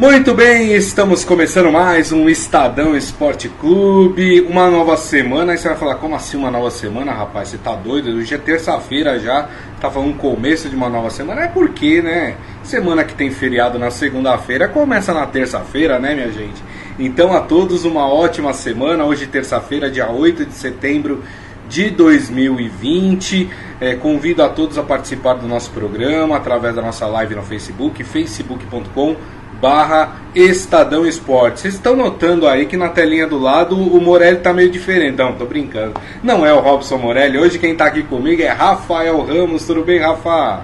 Muito bem, estamos começando mais um Estadão Esporte Clube, uma nova semana. Aí você vai falar, como assim uma nova semana, rapaz? Você tá doido? Hoje é terça-feira já, tá falando começo de uma nova semana. É porque, né? Semana que tem feriado na segunda-feira começa na terça-feira, né, minha gente? Então a todos uma ótima semana. Hoje, terça-feira, dia 8 de setembro de 2020. É, convido a todos a participar do nosso programa através da nossa live no Facebook, facebook.com barra Estadão Esporte. Vocês estão notando aí que na telinha do lado o Morelli tá meio diferente. Não, tô brincando. Não é o Robson Morelli. Hoje quem tá aqui comigo é Rafael Ramos. Tudo bem, Rafa?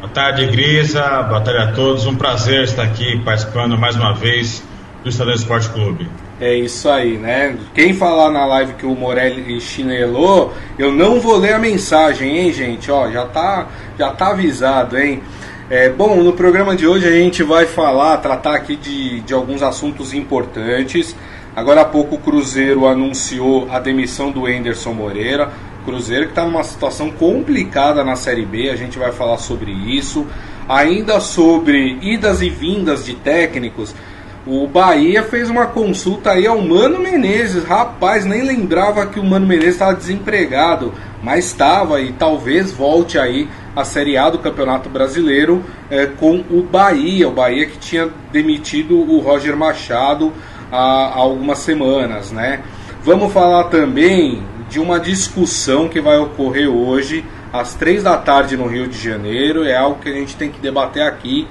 Boa tarde, Grisa. Boa tarde a todos. Um prazer estar aqui participando mais uma vez do Estadão Esporte Clube. É isso aí, né? Quem falar na live que o Morelli chinelou, eu não vou ler a mensagem, hein, gente? Ó, já tá, já tá avisado, hein? É, bom, no programa de hoje a gente vai falar, tratar aqui de, de alguns assuntos importantes. Agora há pouco o Cruzeiro anunciou a demissão do Enderson Moreira. Cruzeiro que está numa situação complicada na Série B, a gente vai falar sobre isso. Ainda sobre idas e vindas de técnicos, o Bahia fez uma consulta aí ao Mano Menezes. Rapaz, nem lembrava que o Mano Menezes estava desempregado, mas estava e talvez volte aí a Série A do Campeonato Brasileiro é, com o Bahia. O Bahia que tinha demitido o Roger Machado há, há algumas semanas, né? Vamos falar também de uma discussão que vai ocorrer hoje às três da tarde no Rio de Janeiro. É algo que a gente tem que debater aqui.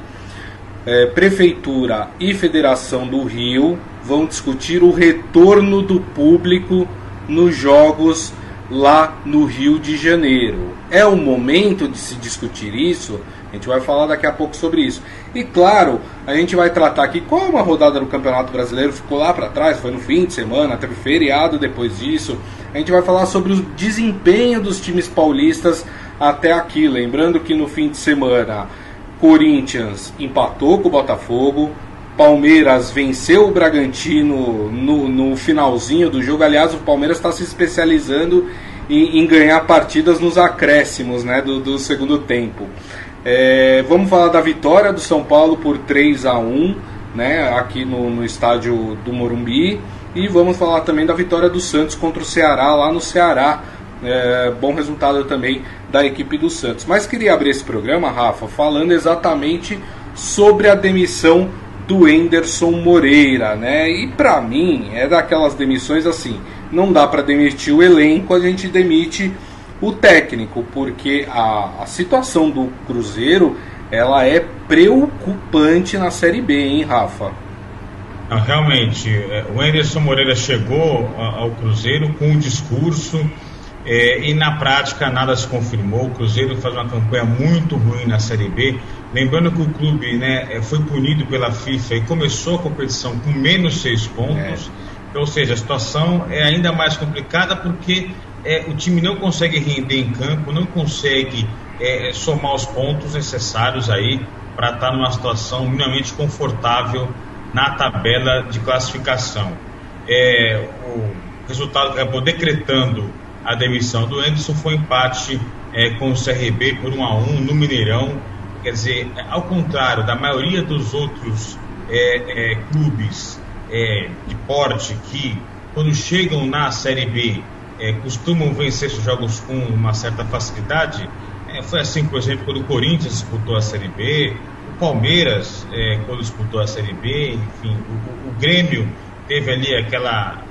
É, Prefeitura e Federação do Rio vão discutir o retorno do público nos jogos lá no Rio de Janeiro. É o momento de se discutir isso? A gente vai falar daqui a pouco sobre isso. E claro, a gente vai tratar aqui como a rodada do Campeonato Brasileiro ficou lá para trás, foi no fim de semana, teve feriado depois disso. A gente vai falar sobre o desempenho dos times paulistas até aqui. Lembrando que no fim de semana, Corinthians empatou com o Botafogo, Palmeiras venceu o Bragantino no, no finalzinho do jogo. Aliás, o Palmeiras está se especializando em, em, ganhar partidas nos acréscimos né, do, do segundo tempo. É, vamos falar da vitória do São Paulo por 3 a 1 né, aqui no, no estádio do Morumbi. E vamos falar também da vitória do Santos contra o Ceará lá no Ceará. É, bom resultado também da equipe do Santos. Mas queria abrir esse programa, Rafa, falando exatamente sobre a demissão do Enderson Moreira, né? E para mim é daquelas demissões assim, não dá para demitir o elenco, a gente demite o técnico, porque a, a situação do Cruzeiro ela é preocupante na Série B, hein, Rafa? Realmente, é, o Enderson Moreira chegou ao Cruzeiro com um discurso é, e na prática nada se confirmou. O Cruzeiro faz uma campanha muito ruim na Série B. Lembrando que o clube né, é, foi punido pela FIFA e começou a competição com menos seis pontos. É. Ou seja, a situação é ainda mais complicada porque é, o time não consegue render em campo, não consegue é, somar os pontos necessários aí para estar tá numa situação minimamente confortável na tabela de classificação. É, o resultado acabou decretando a demissão do Anderson foi um empate é, com o CRB por 1 a 1 no Mineirão. Quer dizer, ao contrário da maioria dos outros é, é, clubes é, de porte que, quando chegam na Série B, é, costumam vencer seus jogos com uma certa facilidade. É, foi assim, por exemplo, quando o Corinthians disputou a Série B, o Palmeiras, quando disputou a Série B, enfim, o, o Grêmio teve ali aquela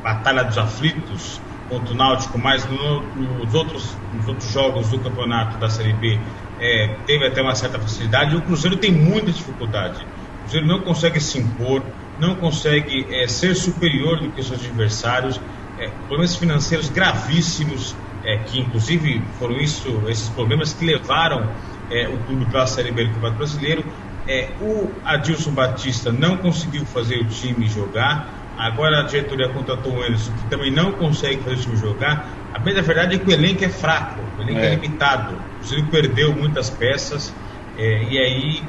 batalha dos aflitos contra o Náutico, mas no, nos, outros, nos outros jogos do campeonato da Série B é, teve até uma certa facilidade. O Cruzeiro tem muita dificuldade. O Cruzeiro não consegue se impor, não consegue é, ser superior do que seus adversários. É, problemas financeiros gravíssimos, é, que inclusive foram isso, esses problemas que levaram é, o clube para a Série B do Campeonato Brasileiro. É, o Adilson Batista não conseguiu fazer o time jogar. Agora a diretoria contratou o Anderson, que também não consegue fazer o time jogar. A bem da verdade é que o elenco é fraco, o elenco é, é limitado. O Cruzeiro perdeu muitas peças é, e aí,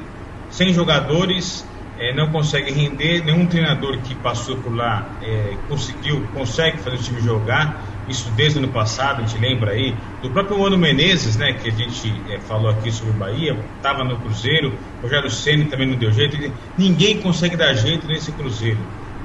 sem jogadores, é, não consegue render. Nenhum treinador que passou por lá é, conseguiu, consegue fazer o time jogar. Isso desde o ano passado, a gente lembra aí do próprio Mano Menezes, né, que a gente falou aqui sobre o Bahia, estava no Cruzeiro, Rogério Ceni também não deu jeito. Ninguém consegue dar jeito nesse Cruzeiro.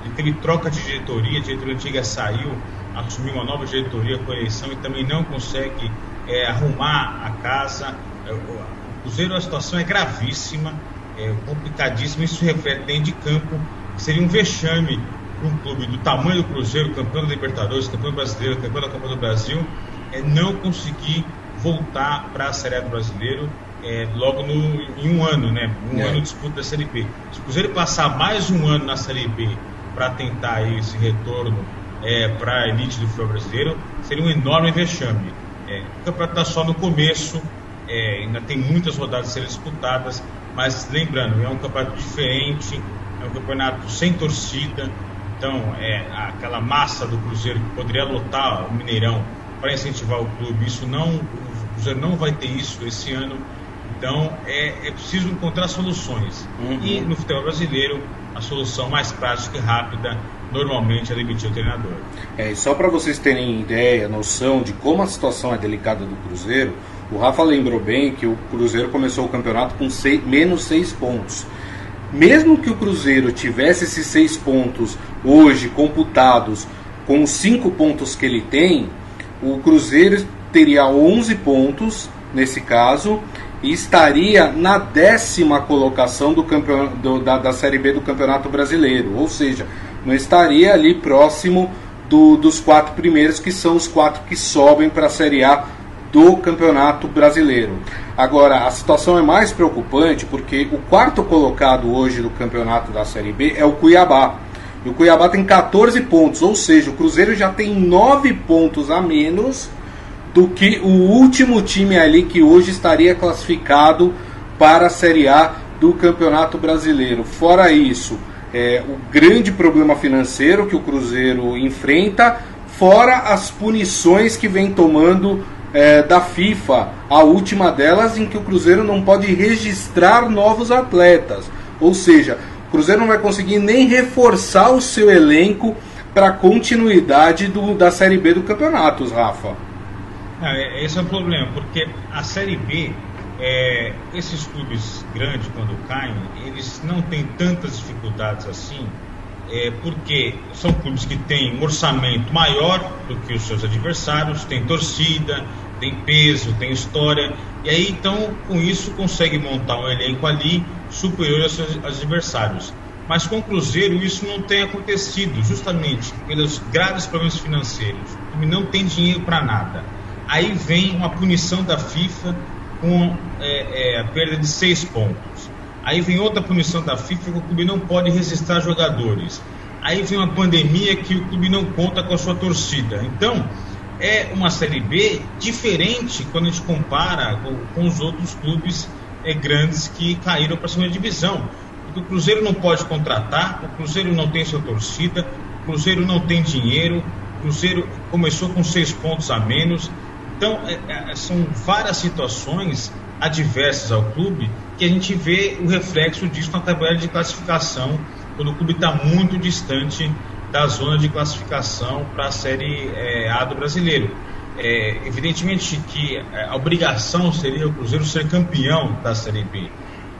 Ele teve troca de diretoria, a diretoria antiga saiu, assumiu uma nova diretoria com eleição e também não consegue é, arrumar a casa. É, o Cruzeiro, a situação é gravíssima, é complicadíssima. Isso reflete dentro de campo. Seria um vexame para um clube do tamanho do Cruzeiro, campeão da Libertadores, campeão brasileiro, campeão da Copa do Brasil, é não conseguir voltar para a Série A do Brasileiro é, logo no, em um ano, né? Um é. ano de disputa da Série B. Se o Cruzeiro passar mais um ano na Série B para tentar esse retorno é, para a elite do futebol brasileiro, seria um enorme vexame. É, o campeonato está só no começo, é, ainda tem muitas rodadas a serem disputadas, mas lembrando, é um campeonato diferente, é um campeonato sem torcida, então é aquela massa do Cruzeiro que poderia lotar o Mineirão para incentivar o clube, isso não, o Cruzeiro não vai ter isso esse ano. Então é, é preciso encontrar soluções. Uhum. E no futebol brasileiro, a solução mais prática e rápida normalmente é demitir o treinador. É, e só para vocês terem ideia, noção de como a situação é delicada do Cruzeiro, o Rafa lembrou bem que o Cruzeiro começou o campeonato com seis, menos seis pontos. Mesmo que o Cruzeiro tivesse esses seis pontos hoje computados com os cinco pontos que ele tem, o Cruzeiro teria 11 pontos nesse caso e estaria na décima colocação do campeon... do, da, da Série B do Campeonato Brasileiro, ou seja, não estaria ali próximo do, dos quatro primeiros, que são os quatro que sobem para a Série A do Campeonato Brasileiro. Agora, a situação é mais preocupante porque o quarto colocado hoje do campeonato da Série B é o Cuiabá. E o Cuiabá tem 14 pontos, ou seja, o Cruzeiro já tem 9 pontos a menos do que o último time ali que hoje estaria classificado para a Série A do Campeonato Brasileiro. Fora isso, é, o grande problema financeiro que o Cruzeiro enfrenta, fora as punições que vem tomando é, da FIFA, a última delas em que o Cruzeiro não pode registrar novos atletas. Ou seja, o Cruzeiro não vai conseguir nem reforçar o seu elenco para a continuidade do, da Série B do campeonato, Rafa. É, esse é o problema, porque a Série B, é, esses clubes grandes, quando caem, eles não têm tantas dificuldades assim, é, porque são clubes que têm um orçamento maior do que os seus adversários, tem torcida, tem peso, tem história, e aí então com isso consegue montar um elenco ali superior aos seus adversários. Mas com o Cruzeiro isso não tem acontecido, justamente pelos graves problemas financeiros. O clube não tem dinheiro para nada. Aí vem uma punição da FIFA com é, é, a perda de seis pontos. Aí vem outra punição da FIFA que o clube não pode registrar jogadores. Aí vem uma pandemia que o clube não conta com a sua torcida. Então, é uma Série B diferente quando a gente compara com, com os outros clubes é, grandes que caíram para a segunda divisão. Porque o Cruzeiro não pode contratar, o Cruzeiro não tem sua torcida, o Cruzeiro não tem dinheiro, o Cruzeiro começou com seis pontos a menos, então, é, é, são várias situações adversas ao clube que a gente vê o reflexo disso na tabela de classificação, quando o clube está muito distante da zona de classificação para a Série é, A do brasileiro. É, evidentemente que a obrigação seria o Cruzeiro ser campeão da Série B,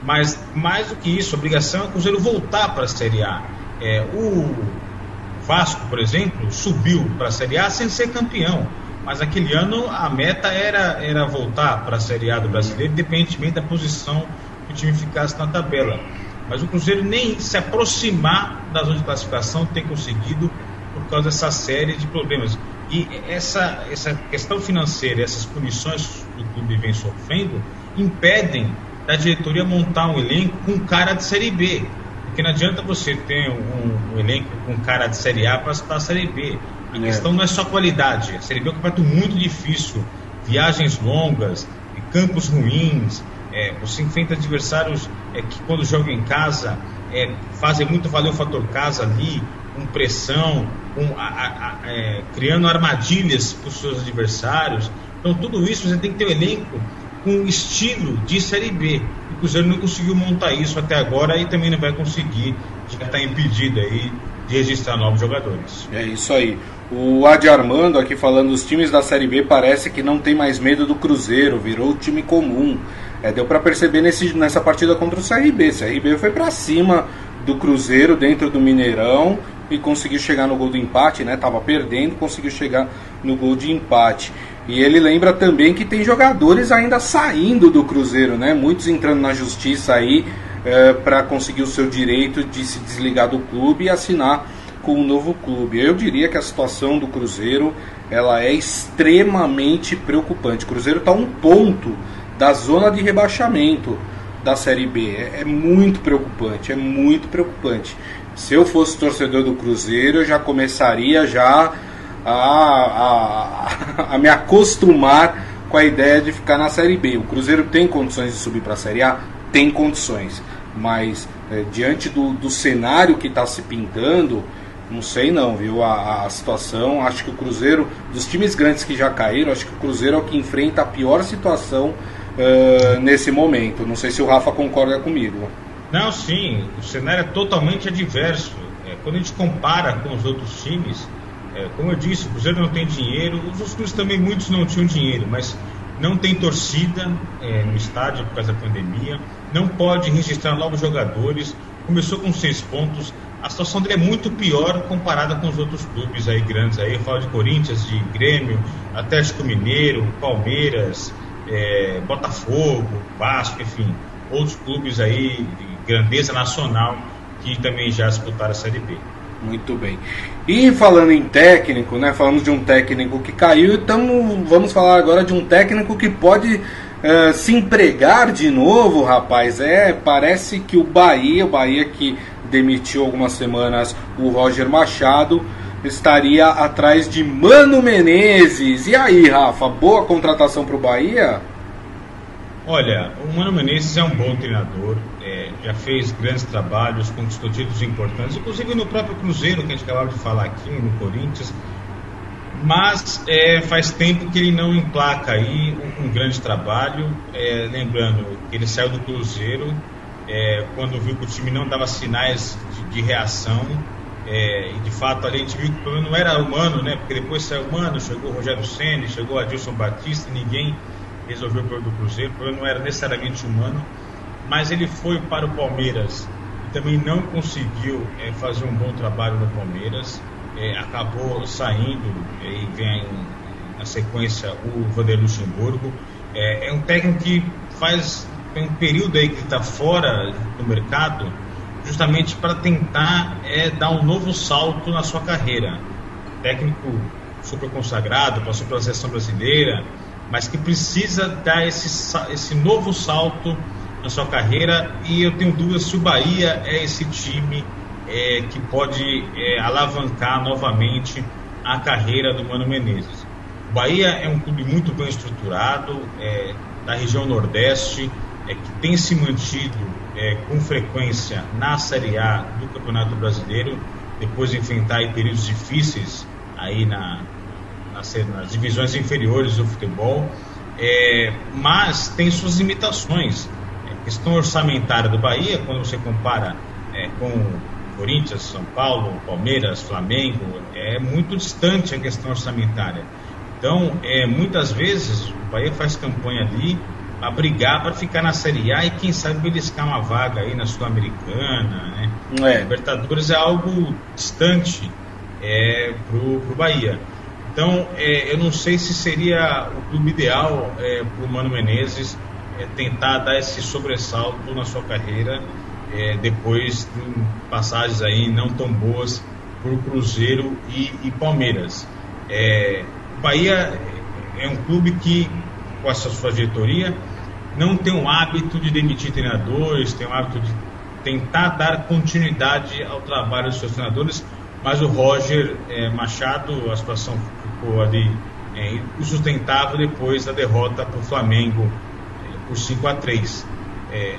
mas mais do que isso, a obrigação é o Cruzeiro voltar para a Série A. É, o Vasco, por exemplo, subiu para a Série A sem ser campeão. Mas aquele ano a meta era, era voltar para a Série A do brasileiro, independentemente da posição que o time ficasse na tabela. Mas o Cruzeiro nem se aproximar da zona de classificação tem conseguido por causa dessa série de problemas. E essa, essa questão financeira, essas punições que o clube vem sofrendo, impedem da diretoria montar um elenco com cara de Série B. Porque não adianta você ter um, um elenco com cara de Série A para estar Série B. A questão não é só qualidade. A Série B é um campeonato muito difícil. Viagens longas, campos ruins. É, você enfrenta adversários é, que, quando jogam em casa, é, fazem muito valer o fator casa ali, com pressão, com, a, a, a, é, criando armadilhas para os seus adversários. Então, tudo isso você tem que ter um elenco com estilo de Série B. O Cruzeiro não conseguiu montar isso até agora e também não vai conseguir. Já está impedido aí de registrar novos jogadores. É isso aí. O Adi Armando aqui falando, os times da Série B parece que não tem mais medo do Cruzeiro, virou time comum. É, deu para perceber nesse, nessa partida contra o CRB. O CRB foi para cima do Cruzeiro dentro do Mineirão e conseguiu chegar no gol do empate, né? Tava perdendo, conseguiu chegar no gol de empate. E ele lembra também que tem jogadores ainda saindo do Cruzeiro, né? Muitos entrando na justiça aí é, para conseguir o seu direito de se desligar do clube e assinar com um novo clube. Eu diria que a situação do Cruzeiro ela é extremamente preocupante. O Cruzeiro está um ponto da zona de rebaixamento da Série B. É, é, muito preocupante, é muito preocupante. Se eu fosse torcedor do Cruzeiro, eu já começaria já a, a, a me acostumar com a ideia de ficar na Série B. O Cruzeiro tem condições de subir para a Série A? Tem condições. Mas é, diante do, do cenário que está se pintando, não sei não, viu? A, a, situação, acho que o Cruzeiro, dos times grandes que já caíram, acho que o Cruzeiro é o que enfrenta a pior situação uh, nesse momento. Não sei se o Rafa concorda comigo. Não, sim, o cenário é totalmente adverso. É, quando a gente compara com os outros times, é, como eu disse, o Cruzeiro não tem dinheiro, os outros clubes também muitos não tinham dinheiro, mas não tem torcida é, no estádio por causa da pandemia, não pode registrar novos jogadores, começou com seis pontos, a situação dele é muito pior comparada com os outros clubes aí grandes. Aí eu falo de Corinthians, de Grêmio, Atlético Mineiro, Palmeiras, é, Botafogo, Vasco, enfim, outros clubes aí de grandeza nacional que também já disputaram a Série B. Muito bem. E falando em técnico, né? Falamos de um técnico que caiu, então vamos falar agora de um técnico que pode uh, se empregar de novo, rapaz. É, parece que o Bahia, o Bahia que demitiu algumas semanas o Roger Machado, estaria atrás de Mano Menezes. E aí, Rafa, boa contratação para o Bahia? Olha, o Mano Menezes é um bom treinador, é, já fez grandes trabalhos, conquistou títulos importantes, inclusive no próprio Cruzeiro, que a gente acabava de falar aqui, no Corinthians. Mas é, faz tempo que ele não emplaca aí um, um grande trabalho. É, lembrando que ele saiu do Cruzeiro é, quando viu que o time não dava sinais de, de reação. É, e de fato a gente viu que o problema não era humano, né? Porque depois saiu humano, chegou o Rogério Senna, chegou Adilson Batista, ninguém resolveu o problema do Cruzeiro, o problema não era necessariamente humano, mas ele foi para o Palmeiras e também não conseguiu é, fazer um bom trabalho no Palmeiras, é, acabou saindo e vem na sequência o Vanderlei Luxemburgo. É, é um técnico que faz tem um período aí que está fora do mercado, justamente para tentar é, dar um novo salto na sua carreira. Técnico super consagrado, passou pela seleção brasileira, mas que precisa dar esse, esse novo salto na sua carreira. E eu tenho dúvidas se o Bahia é esse time é, que pode é, alavancar novamente a carreira do Mano Menezes. O Bahia é um clube muito bem estruturado, é, da região Nordeste, é, que tem se mantido é, com frequência na Série A do Campeonato Brasileiro, depois de enfrentar períodos difíceis aí na, nas, nas divisões inferiores do futebol, é, mas tem suas limitações. A é, questão orçamentária do Bahia, quando você compara com Corinthians, São Paulo, Palmeiras, Flamengo, é muito distante a questão orçamentária. Então, é, muitas vezes o Bahia faz campanha ali a brigar para ficar na Série A e quem sabe beliscar uma vaga aí na Sul-Americana, né? É. Libertadores é algo distante é, pro, pro Bahia. Então, é, eu não sei se seria o clube ideal é, para o Mano Menezes é, tentar dar esse sobressalto na sua carreira é, depois de passagens aí não tão boas por Cruzeiro e, e Palmeiras. É, o Bahia é um clube que, com essa sua diretoria, não tem o hábito de demitir treinadores, tem o hábito de tentar dar continuidade ao trabalho dos seus treinadores, mas o Roger é, Machado, a situação ficou ali é, insustentável depois da derrota para o Flamengo é, por 5 a 3 é,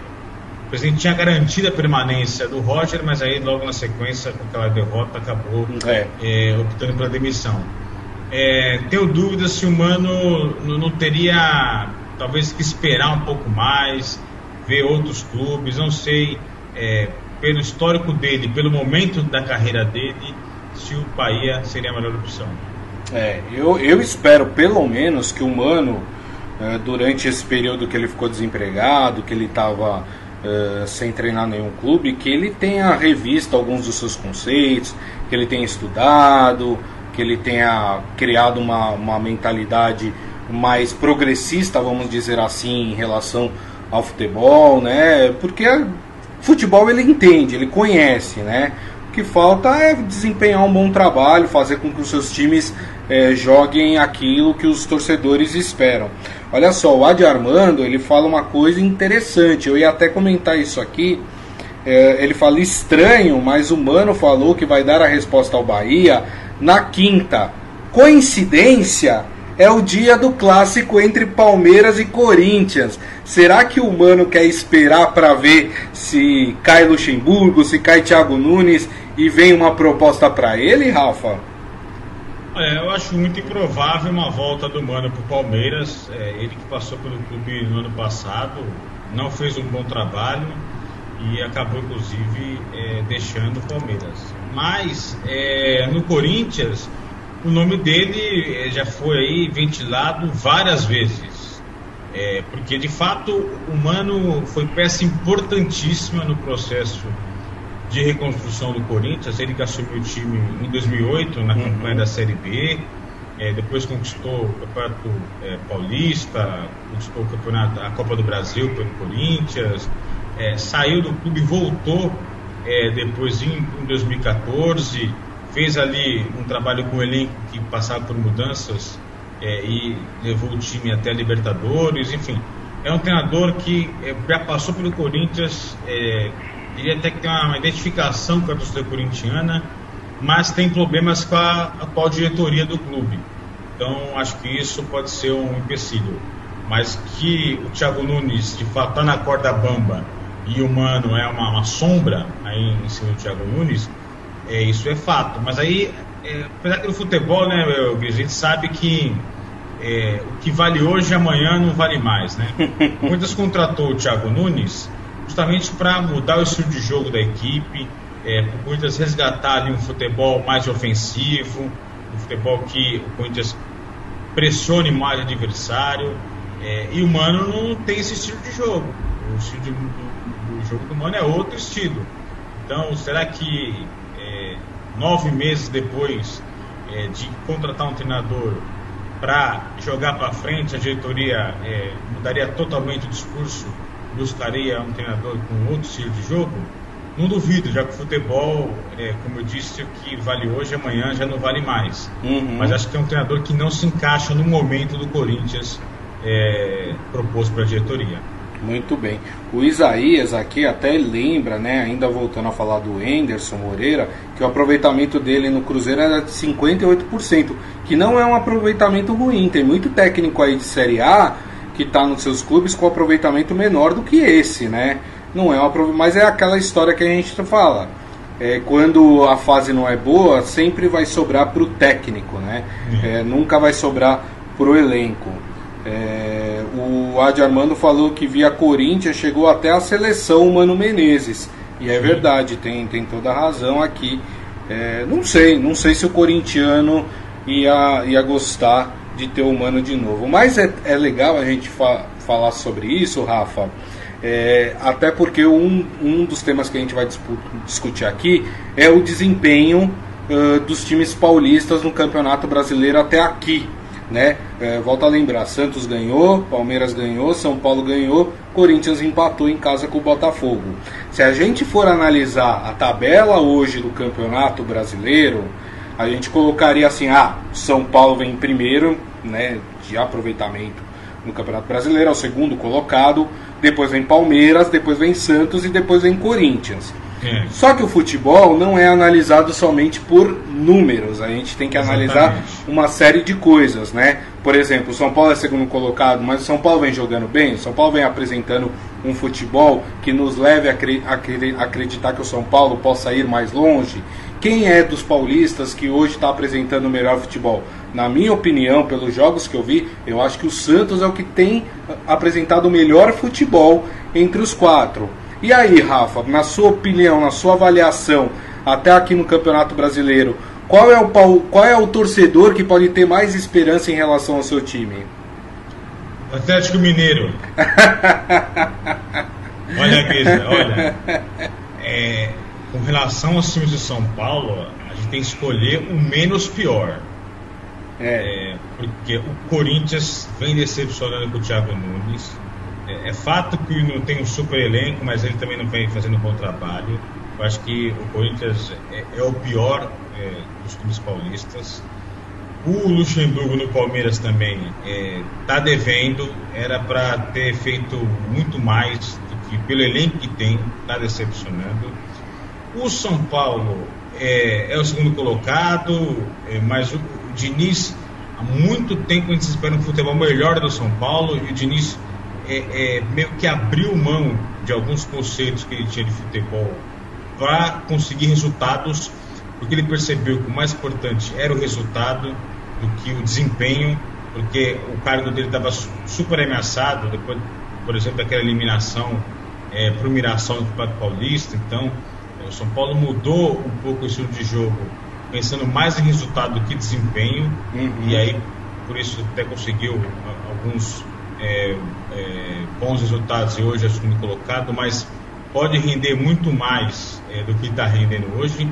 O presidente tinha garantido a permanência do Roger, mas aí logo na sequência, com aquela derrota, acabou é. é optando pela demissão. É, tenho dúvidas se o Mano não teria talvez que esperar um pouco mais, ver outros clubes, não sei, é, pelo histórico dele, pelo momento da carreira dele, se o Bahia seria a melhor opção. É, eu, eu espero pelo menos que o Mano, durante esse período que ele ficou desempregado, que ele estava uh, sem treinar nenhum clube, que ele tenha revisto alguns dos seus conceitos, que ele tenha estudado, que ele tenha criado uma, uma mentalidade mais progressista, vamos dizer assim, em relação ao futebol, né? Porque futebol ele entende, ele conhece, né? O que falta é desempenhar um bom trabalho, fazer com que os seus times é, joguem aquilo que os torcedores esperam. Olha só, o Adi Armando ele fala uma coisa interessante. Eu ia até comentar isso aqui. É, ele fala estranho, mas o Mano falou que vai dar a resposta ao Bahia na quinta. Coincidência? É o dia do clássico entre Palmeiras e Corinthians. Será que o Mano quer esperar para ver se cai Luxemburgo, se cai Thiago Nunes e vem uma proposta para ele, Rafa? É, eu acho muito improvável uma volta do Mano para o Palmeiras. É, ele que passou pelo clube no ano passado, não fez um bom trabalho e acabou inclusive é, deixando o Palmeiras. Mas é, no Corinthians o nome dele eh, já foi aí ventilado várias vezes. É, porque de fato o Mano foi peça importantíssima no processo de reconstrução do Corinthians. Ele que assumiu o time em 2008 na uhum. campanha da Série B, é, depois conquistou o Campeonato é, Paulista, conquistou o campeonato, a Copa do Brasil pelo Corinthians, é, saiu do clube e voltou depois em, em 2014 fez ali um trabalho com o elenco que passava por mudanças é, e levou o time até a Libertadores, enfim. É um treinador que é, já passou pelo Corinthians, é, ele até que tem uma identificação com a torcida corintiana, mas tem problemas com a atual diretoria do clube. Então acho que isso pode ser um empecilho. Mas que o Thiago Nunes de fato está na corda bamba e o Mano é uma, uma sombra aí em cima do Thiago Nunes, é, isso é fato. Mas aí, é, apesar que no futebol, né, a gente sabe que é, o que vale hoje, amanhã não vale mais, né? Muitas contratou o Thiago Nunes justamente para mudar o estilo de jogo da equipe, é, muitas resgatar ali um futebol mais ofensivo, um futebol que o Corinthians pressione mais o adversário. É, e o Mano não tem esse estilo de jogo. O estilo de, do, do jogo do Mano é outro estilo. Então, será que nove meses depois é, de contratar um treinador para jogar para frente, a diretoria é, mudaria totalmente o discurso, buscaria um treinador com outro estilo de jogo? Não duvido, já que o futebol, é, como eu disse, o que vale hoje, amanhã já não vale mais. Uhum. Mas acho que é um treinador que não se encaixa no momento do Corinthians é, proposto para a diretoria. Muito bem. O Isaías aqui até lembra, né, ainda voltando a falar do Enderson Moreira, que o aproveitamento dele no Cruzeiro era de 58%, que não é um aproveitamento ruim. Tem muito técnico aí de Série A que está nos seus clubes com aproveitamento menor do que esse, né? Não é uma mas é aquela história que a gente fala. É, quando a fase não é boa, sempre vai sobrar para o técnico, né? É, nunca vai sobrar para o elenco. É, o Adi Armando falou que via Corinthians chegou até a seleção Mano Menezes. E é verdade, tem, tem toda a razão aqui. É, não sei, não sei se o corintiano ia, ia gostar de ter o Mano de novo. Mas é, é legal a gente fa falar sobre isso, Rafa. É, até porque um, um dos temas que a gente vai discutir aqui é o desempenho uh, dos times paulistas no Campeonato Brasileiro até aqui né? É, volta a lembrar, Santos ganhou, Palmeiras ganhou, São Paulo ganhou, Corinthians empatou em casa com o Botafogo. Se a gente for analisar a tabela hoje do Campeonato Brasileiro, a gente colocaria assim, ah, São Paulo vem em primeiro, né, de aproveitamento no Campeonato Brasileiro, é o segundo colocado, depois vem Palmeiras, depois vem Santos e depois vem Corinthians. É. Só que o futebol não é analisado somente por números, a gente tem que Exatamente. analisar uma série de coisas, né? Por exemplo, o São Paulo é segundo colocado, mas o São Paulo vem jogando bem, o São Paulo vem apresentando um futebol que nos leve a acreditar que o São Paulo possa ir mais longe. Quem é dos paulistas que hoje está apresentando o melhor futebol? Na minha opinião, pelos jogos que eu vi, eu acho que o Santos é o que tem apresentado o melhor futebol entre os quatro. E aí, Rafa, na sua opinião, na sua avaliação, até aqui no Campeonato Brasileiro, qual é o, qual é o torcedor que pode ter mais esperança em relação ao seu time? Atlético Mineiro. olha, Guisa, olha. É, com relação aos times de São Paulo, a gente tem que escolher o menos pior. É. é porque o Corinthians vem decepcionando com o Thiago Nunes. É, é, fato que não tem um super elenco, mas ele também não vem fazendo um bom trabalho. Eu acho que o Corinthians é, é o pior é, dos clubes paulistas. O Luxemburgo no Palmeiras também está é, devendo, era para ter feito muito mais do que pelo elenco que tem, está decepcionando. O São Paulo é, é o segundo colocado, é, mas o, o, Diniz, há muito tempo a gente espera um futebol melhor do São Paulo e o Diniz é, é meio que abriu mão de alguns conceitos que ele tinha de futebol para conseguir resultados, porque ele percebeu que o mais importante era o resultado do que o desempenho, porque o cargo dele estava super ameaçado depois, por exemplo, daquela eliminação é, para o Mirassol no Campeonato Paulista. Então, o São Paulo mudou um pouco o estilo de jogo, pensando mais em resultado do que desempenho, uhum. e aí por isso até conseguiu alguns é, é, bons resultados e hoje é segundo colocado, mas pode render muito mais é, do que está rendendo hoje.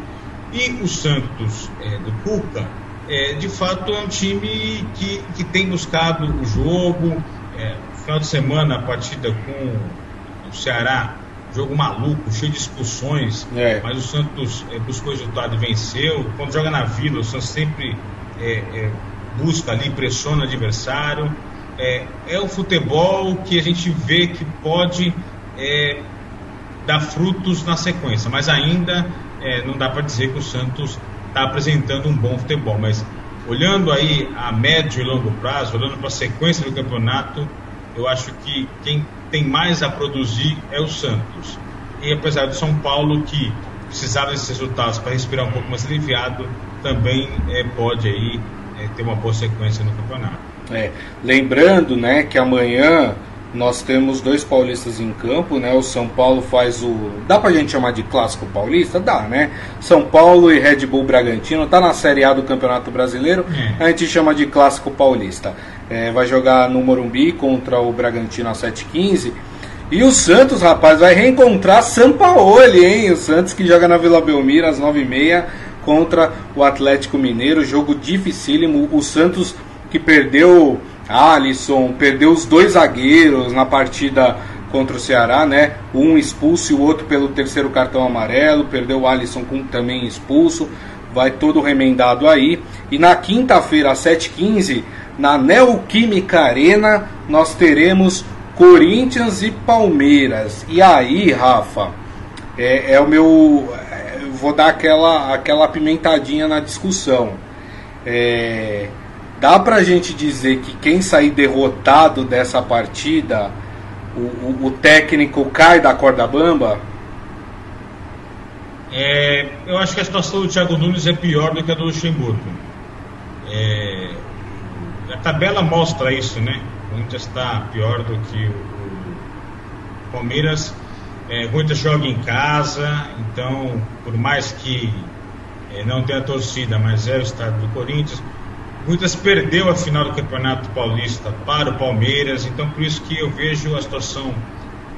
E o Santos é, do Cuca, é, de fato, é um time que, que tem buscado o jogo. É, final de semana, a partida com o Ceará, jogo maluco, cheio de expulsões, é. mas o Santos é, buscou resultado e venceu. Quando joga na Vila, o Santos sempre busca ali, pressiona o adversário. É, é o futebol que a gente vê que pode é, dar frutos na sequência, mas ainda é, não dá para dizer que o Santos está apresentando um bom futebol. Mas olhando aí a médio e longo prazo, olhando para a sequência do campeonato, eu acho que quem tem mais a produzir é o Santos. E apesar do São Paulo, que precisava desses resultados para respirar um pouco mais aliviado, também é, pode aí é, ter uma boa sequência no campeonato. É, lembrando né, que amanhã nós temos dois paulistas em campo, né? O São Paulo faz o. Dá pra gente chamar de clássico paulista? Dá, né? São Paulo e Red Bull Bragantino, tá na Série A do Campeonato Brasileiro, é. a gente chama de clássico paulista. É, vai jogar no Morumbi contra o Bragantino às 7h15. E o Santos, rapaz, vai reencontrar Sampaoli, hein? O Santos que joga na Vila Belmiro às 9h30 contra o Atlético Mineiro. Jogo dificílimo. O Santos que perdeu Alisson, perdeu os dois zagueiros na partida contra o Ceará, né? Um expulso e o outro pelo terceiro cartão amarelo, perdeu o Alisson com também expulso, vai todo remendado aí. E na quinta-feira, às 7h15, na Neoquímica Arena, nós teremos Corinthians e Palmeiras. E aí, Rafa, é, é o meu. É, vou dar aquela, aquela pimentadinha na discussão. É, dá pra gente dizer que quem sair derrotado dessa partida, o, o, o técnico cai da corda bamba? É, eu acho que a situação do Thiago Nunes é pior do que a do Luxemburgo. É, a tabela mostra isso, né? O Corinthians está pior do que o, o Palmeiras. É, o Corinthians joga em casa, então, por mais que é, não tenha torcida, mas é o estado do Corinthians. Muitas perdeu a final do Campeonato Paulista para o Palmeiras, então por isso que eu vejo a situação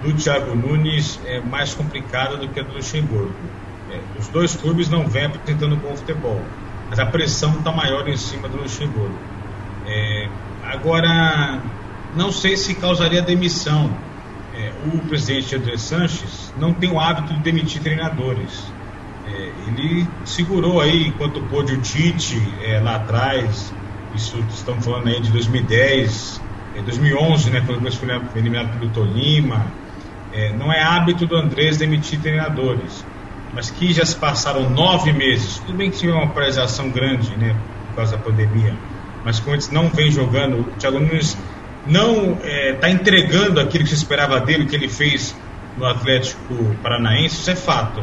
do Thiago Nunes é, mais complicada do que a do Luxemburgo. É, os dois clubes não vêm apresentando bom futebol, mas a pressão está maior em cima do Luxemburgo. É, agora, não sei se causaria demissão. É, o presidente André Sanches não tem o hábito de demitir treinadores. Ele segurou aí enquanto pôde o Tite é, lá atrás, isso estamos falando aí de 2010, é, 2011, né, quando foi eliminado pelo Tolima. É, não é hábito do Andrés demitir treinadores, mas que já se passaram nove meses. Tudo bem que tive uma paralisação grande, né, por causa da pandemia, mas como eles não vem jogando, o Thiago Nunes não está é, entregando aquilo que se esperava dele, que ele fez no Atlético Paranaense, isso é fato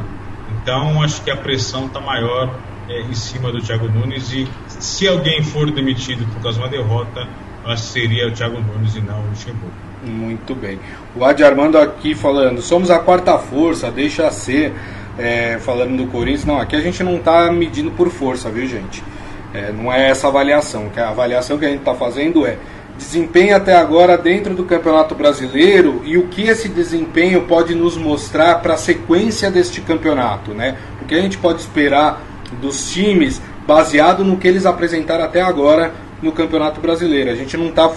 então, acho que a pressão está maior é, em cima do Thiago Nunes e se alguém for demitido por causa de uma derrota, seria o Thiago Nunes e não o Luxemburgo. Muito bem. O Adi Armando aqui falando, somos a quarta força, deixa ser, é, falando do Corinthians. Não, aqui a gente não está medindo por força, viu gente? É, não é essa avaliação. A avaliação que a gente está fazendo é desempenho até agora dentro do Campeonato Brasileiro e o que esse desempenho pode nos mostrar para a sequência deste campeonato, né? O que a gente pode esperar dos times baseado no que eles apresentaram até agora no Campeonato Brasileiro. A gente não está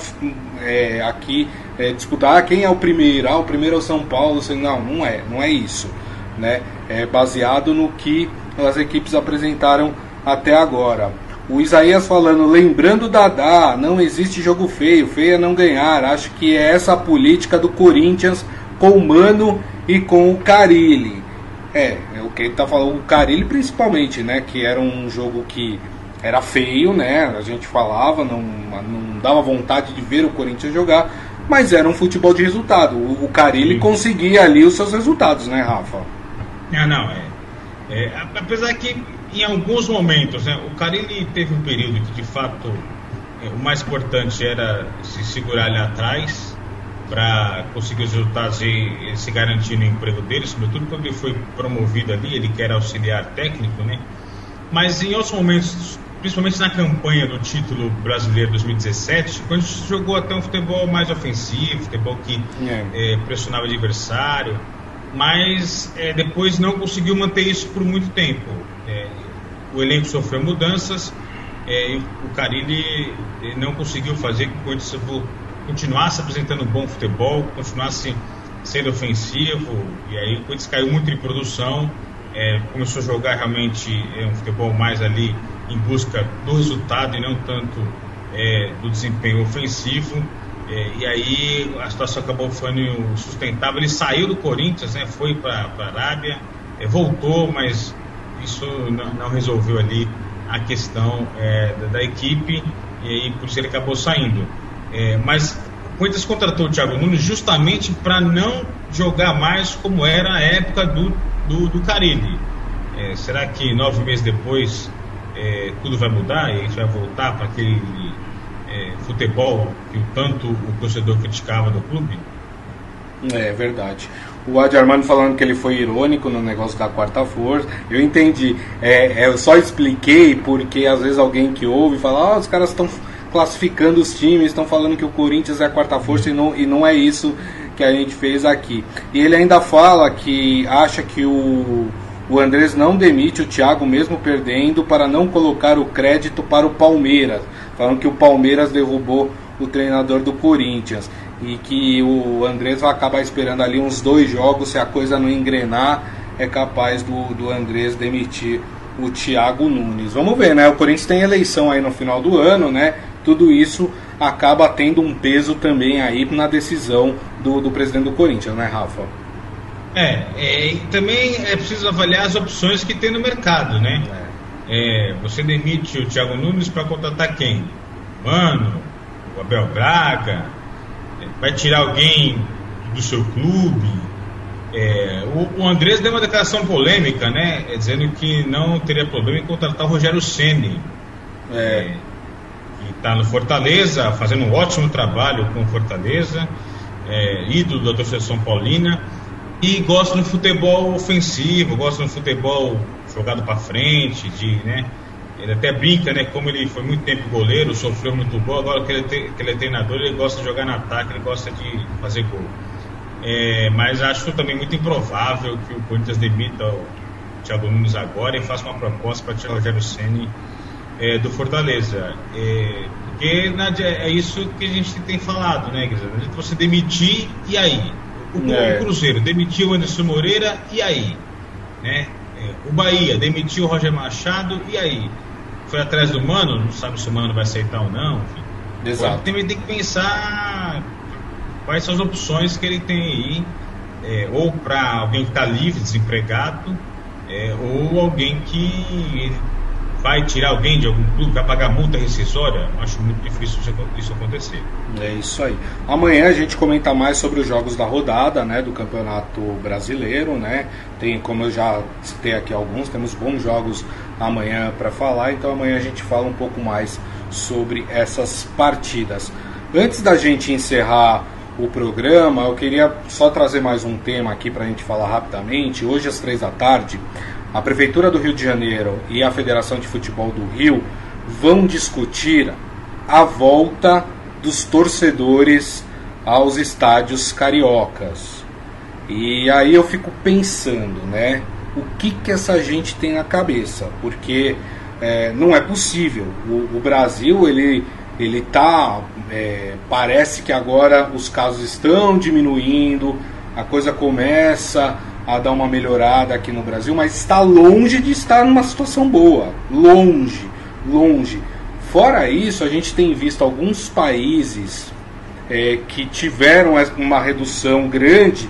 é, aqui é, disputar ah, quem é o primeiro, ah, o primeiro é o São Paulo, não, não é, não é isso, né? É baseado no que as equipes apresentaram até agora. O Isaías falando, lembrando Dadá, não existe jogo feio, feio é não ganhar. Acho que é essa a política do Corinthians com o Mano e com o Carilli. É, é o que ele tá falando, o Carilli principalmente, né? Que era um jogo que era feio, né? A gente falava, não, não dava vontade de ver o Corinthians jogar, mas era um futebol de resultado. O, o Carilli Sim. conseguia ali os seus resultados, né, Rafa? Ah, não, é. é apesar que em alguns momentos, né, o Carilli teve um período que de fato é, o mais importante era se segurar ali atrás para conseguir os resultados e se garantir no emprego dele, sobretudo quando ele foi promovido ali, ele que era auxiliar técnico, né? Mas em outros momentos, principalmente na campanha do título brasileiro 2017, quando jogou até um futebol mais ofensivo, futebol que é. É, pressionava o adversário, mas é, depois não conseguiu manter isso por muito tempo. O elenco sofreu mudanças é, o Carilli não conseguiu fazer que o Corinthians continuasse apresentando bom futebol, continuasse sendo ofensivo, e aí o Corinthians caiu muito em produção, é, começou a jogar realmente é, um futebol mais ali em busca do resultado e não tanto é, do desempenho ofensivo. É, e aí a situação acabou ficando sustentável. Ele saiu do Corinthians, né, foi para a Arábia, é, voltou, mas isso não, não resolveu ali a questão é, da, da, equipe e aí por isso ele acabou saindo. É, mas o Corinthians contratou o Thiago Nunes justamente para não jogar mais como era a época do, do, do Carilli. É, será que nove meses depois é, tudo vai mudar e a gente vai voltar para aquele é, futebol que tanto o torcedor criticava do clube? É verdade. O Adi Armando falando que ele foi irônico no negócio da quarta força. Eu entendi. É, é eu só expliquei porque às vezes alguém que ouve fala, ah, os caras estão classificando os times, estão falando que o Corinthians é a quarta força e não, e não é isso que a gente fez aqui. E ele ainda fala que acha que o, o Andrés não demite o Thiago mesmo perdendo para não colocar o crédito para o Palmeiras. Falando que o Palmeiras derrubou o treinador do Corinthians e que o Andrés vai acabar esperando ali uns dois jogos, se a coisa não engrenar, é capaz do, do Andrés demitir o Thiago Nunes. Vamos ver, né? O Corinthians tem eleição aí no final do ano, né? Tudo isso acaba tendo um peso também aí na decisão do, do presidente do Corinthians, né, Rafa? É, é, e também é preciso avaliar as opções que tem no mercado, né? É. é você demite o Thiago Nunes para contratar quem? Mano, o Abel Braga, vai tirar alguém do seu clube. É, o, o Andrés deu uma declaração polêmica, né? É, dizendo que não teria problema em contratar o Rogério Ceni. É, que está no Fortaleza, fazendo um ótimo trabalho com o Fortaleza, é, ídolo da torcida São Paulina, e gosta do futebol ofensivo, gosta do futebol jogado para frente, de, né? Ele até brinca, né? Como ele foi muito tempo goleiro, sofreu muito gol, agora que ele, que ele é treinador, ele gosta de jogar no ataque, ele gosta de fazer gol. É, mas acho também muito improvável que o Corinthians demita o Thiago Nunes agora e faça uma proposta para tirar o Rogério Senni é, do Fortaleza. É, porque é isso que a gente tem falado, né, Guilherme? Você demitir e aí? O, é. o Cruzeiro demitiu o Anderson Moreira e aí? Né? É, o Bahia demitiu o Roger Machado e aí? Foi atrás do Mano, não sabe se o Mano vai aceitar ou não. Enfim. Exato. Também tem que pensar quais são as opções que ele tem aí, é, ou para alguém que está livre, desempregado, é, ou alguém que vai tirar alguém de algum clube, vai pagar multa rescisória, acho muito difícil isso acontecer. É isso aí. Amanhã a gente comenta mais sobre os jogos da rodada, né, do Campeonato Brasileiro, né? Tem, como eu já citei aqui alguns, temos bons jogos amanhã para falar, então amanhã a gente fala um pouco mais sobre essas partidas. Antes da gente encerrar o programa, eu queria só trazer mais um tema aqui para a gente falar rapidamente. Hoje, às três da tarde, a Prefeitura do Rio de Janeiro e a Federação de Futebol do Rio vão discutir a volta dos torcedores aos estádios cariocas. E aí eu fico pensando, né? O que, que essa gente tem na cabeça? Porque é, não é possível. O, o Brasil, ele ele tá é, parece que agora os casos estão diminuindo a coisa começa a dar uma melhorada aqui no Brasil mas está longe de estar numa situação boa longe longe fora isso a gente tem visto alguns países é, que tiveram uma redução grande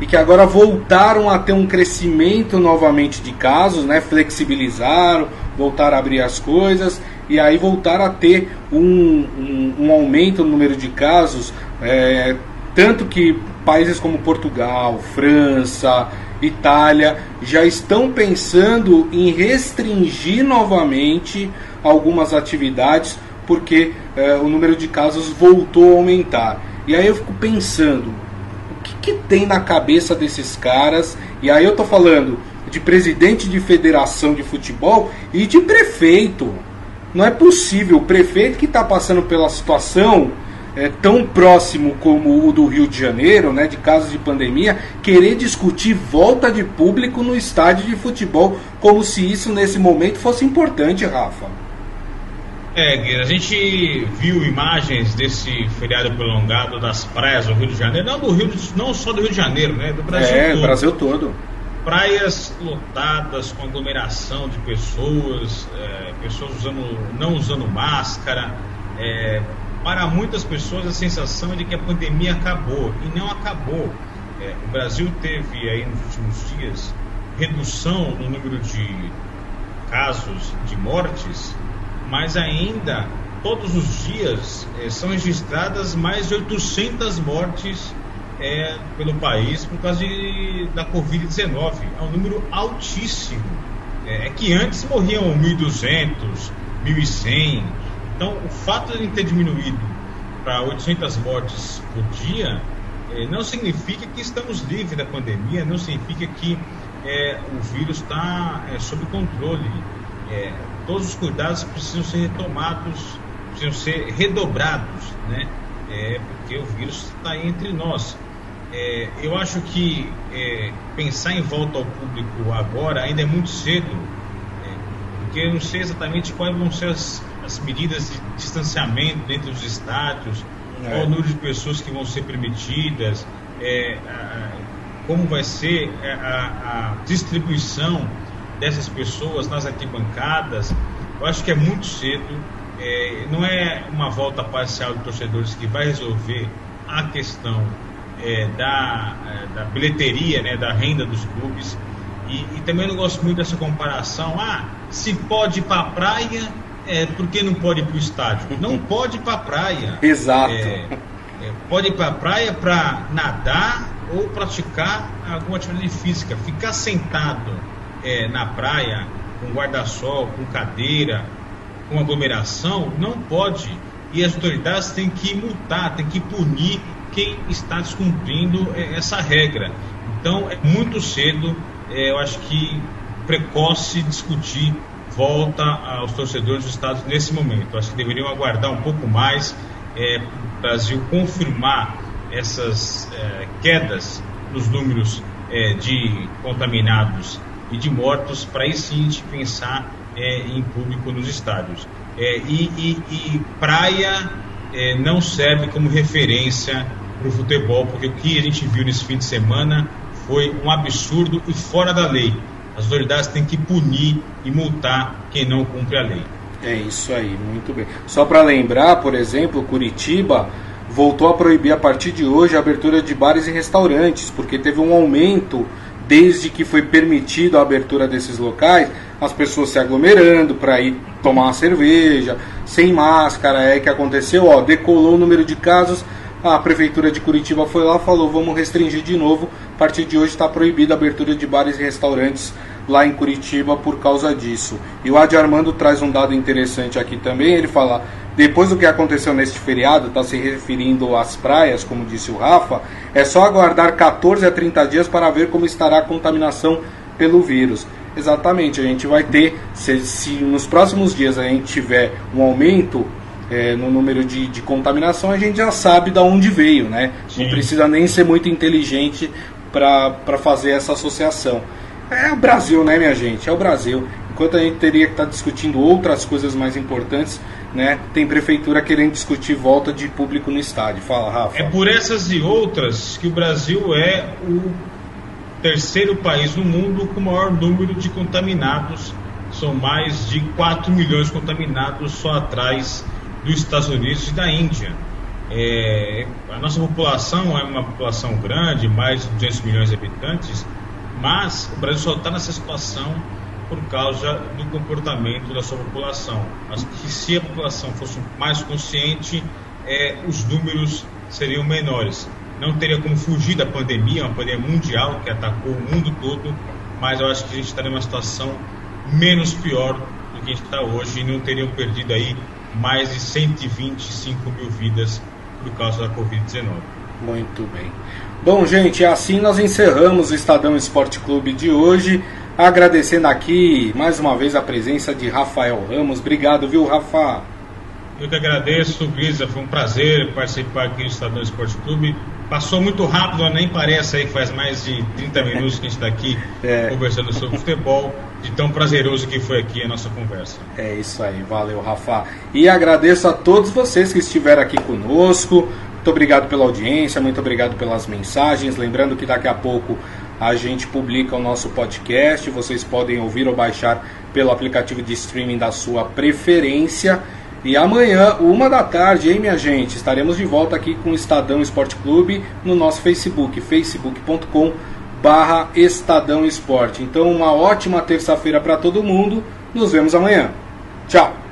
e que agora voltaram a ter um crescimento novamente de casos, né? flexibilizaram, voltaram a abrir as coisas e aí voltar a ter um, um, um aumento no número de casos, é, tanto que países como Portugal, França, Itália já estão pensando em restringir novamente algumas atividades porque é, o número de casos voltou a aumentar. E aí eu fico pensando, o que, que tem na cabeça desses caras? E aí eu estou falando de presidente de federação de futebol e de prefeito. Não é possível o prefeito que está passando pela situação é, tão próximo como o do Rio de Janeiro, né, de casos de pandemia, querer discutir volta de público no estádio de futebol, como se isso nesse momento fosse importante, Rafa. É, Guilherme, a gente viu imagens desse feriado prolongado das praias do Rio de Janeiro, não do Rio, não só do Rio de Janeiro, né, do Brasil é, todo. Brasil todo praias lotadas com aglomeração de pessoas, é, pessoas usando, não usando máscara. É, para muitas pessoas a sensação é de que a pandemia acabou e não acabou. É, o Brasil teve aí nos últimos dias redução no número de casos de mortes, mas ainda todos os dias é, são registradas mais de 800 mortes é, pelo país por causa de, da Covid-19. É um número altíssimo. É, é que antes morriam 1.200, 1.100. Então, o fato de ter diminuído para 800 mortes por dia é, não significa que estamos livres da pandemia, não significa que é, o vírus está é, sob controle. É, todos os cuidados precisam ser retomados, precisam ser redobrados, né? É, porque o vírus está entre nós. É, eu acho que pensar em volta ao público agora ainda é muito cedo, é, porque eu não sei exatamente quais vão ser as, as medidas de distanciamento dentro dos estádios, é. qual o número de pessoas que vão ser permitidas, é, a, como vai ser é, a, a distribuição dessas pessoas nas arquibancadas. Eu acho que é muito cedo. É, não é uma volta parcial de torcedores que vai resolver a questão é, da, é, da bilheteria, né, da renda dos clubes. E, e, também não gosto muito dessa comparação. Ah, se pode ir para a praia, é, por que não pode ir para o estádio? Não pode ir para a praia. Exato. É, é, pode ir para a praia para nadar ou praticar alguma atividade física. Ficar sentado é, na praia com guarda-sol, com cadeira, com aglomeração, não pode. E as autoridades têm que multar, têm que punir quem está descumprindo é, essa regra. Então é muito cedo, é, eu acho que precoce discutir volta aos torcedores dos estados nesse momento. Acho que deveriam aguardar um pouco mais é, o Brasil confirmar essas é, quedas nos números é, de contaminados e de mortos, para aí sim a gente pensar é, em público nos estádios. É, e, e, e, praia é, não serve como referência para o futebol, porque o que a gente viu nesse fim de semana foi um absurdo e fora da lei. As autoridades têm que punir e multar quem não cumpre a lei. É isso aí, muito bem. Só para lembrar, por exemplo, Curitiba voltou a proibir a partir de hoje a abertura de bares e restaurantes, porque teve um aumento desde que foi permitido a abertura desses locais, as pessoas se aglomerando para ir tomar uma cerveja, sem máscara, é que aconteceu, ó, decolou o número de casos, a prefeitura de Curitiba foi lá, falou, vamos restringir de novo, a partir de hoje está proibida a abertura de bares e restaurantes lá em Curitiba por causa disso. E o Adi Armando traz um dado interessante aqui também, ele fala, depois do que aconteceu neste feriado, está se referindo às praias, como disse o Rafa, é só aguardar 14 a 30 dias para ver como estará a contaminação pelo vírus. Exatamente, a gente vai ter, se, se nos próximos dias a gente tiver um aumento é, no número de, de, contaminação, a gente já sabe de onde veio, né? Sim. Não precisa nem ser muito inteligente para fazer essa associação. É o Brasil, né, minha gente? É o Brasil. Enquanto a gente teria que estar tá discutindo outras coisas mais importantes, né, tem prefeitura querendo discutir volta de público no estádio. Fala, Rafa. É por essas e outras que o Brasil é o terceiro país no mundo com o maior número de contaminados. São mais de 4 milhões contaminados só atrás dos Estados Unidos e da Índia. É, a nossa população é uma população grande, mais de 200 milhões de habitantes, mas o Brasil só está nessa situação por causa do comportamento da sua população. Mas que se a população fosse mais consciente, é, os números seriam menores. Não teria como fugir da pandemia, uma pandemia mundial que atacou o mundo todo, mas eu acho que a gente estaria numa situação menos pior do que a gente está hoje e não teriam perdido aí mais de 125 mil vidas por causa da Covid-19. Muito bem. Bom, gente, assim nós encerramos o Estadão Esporte Clube de hoje. Agradecendo aqui mais uma vez a presença de Rafael Ramos. Obrigado, viu, Rafa? Eu que agradeço, Grisa. Foi um prazer participar aqui do Estadão Esporte Clube. Passou muito rápido, nem parece aí, faz mais de 30 minutos que a gente está aqui é. conversando sobre futebol, de tão prazeroso que foi aqui a nossa conversa. É isso aí, valeu, Rafa. E agradeço a todos vocês que estiveram aqui conosco. Muito obrigado pela audiência, muito obrigado pelas mensagens. Lembrando que daqui a pouco a gente publica o nosso podcast. Vocês podem ouvir ou baixar pelo aplicativo de streaming da sua preferência. E amanhã, uma da tarde, hein, minha gente? Estaremos de volta aqui com o Estadão Esporte Clube no nosso Facebook, facebook.com barra Estadão Esporte. Então, uma ótima terça-feira para todo mundo. Nos vemos amanhã. Tchau!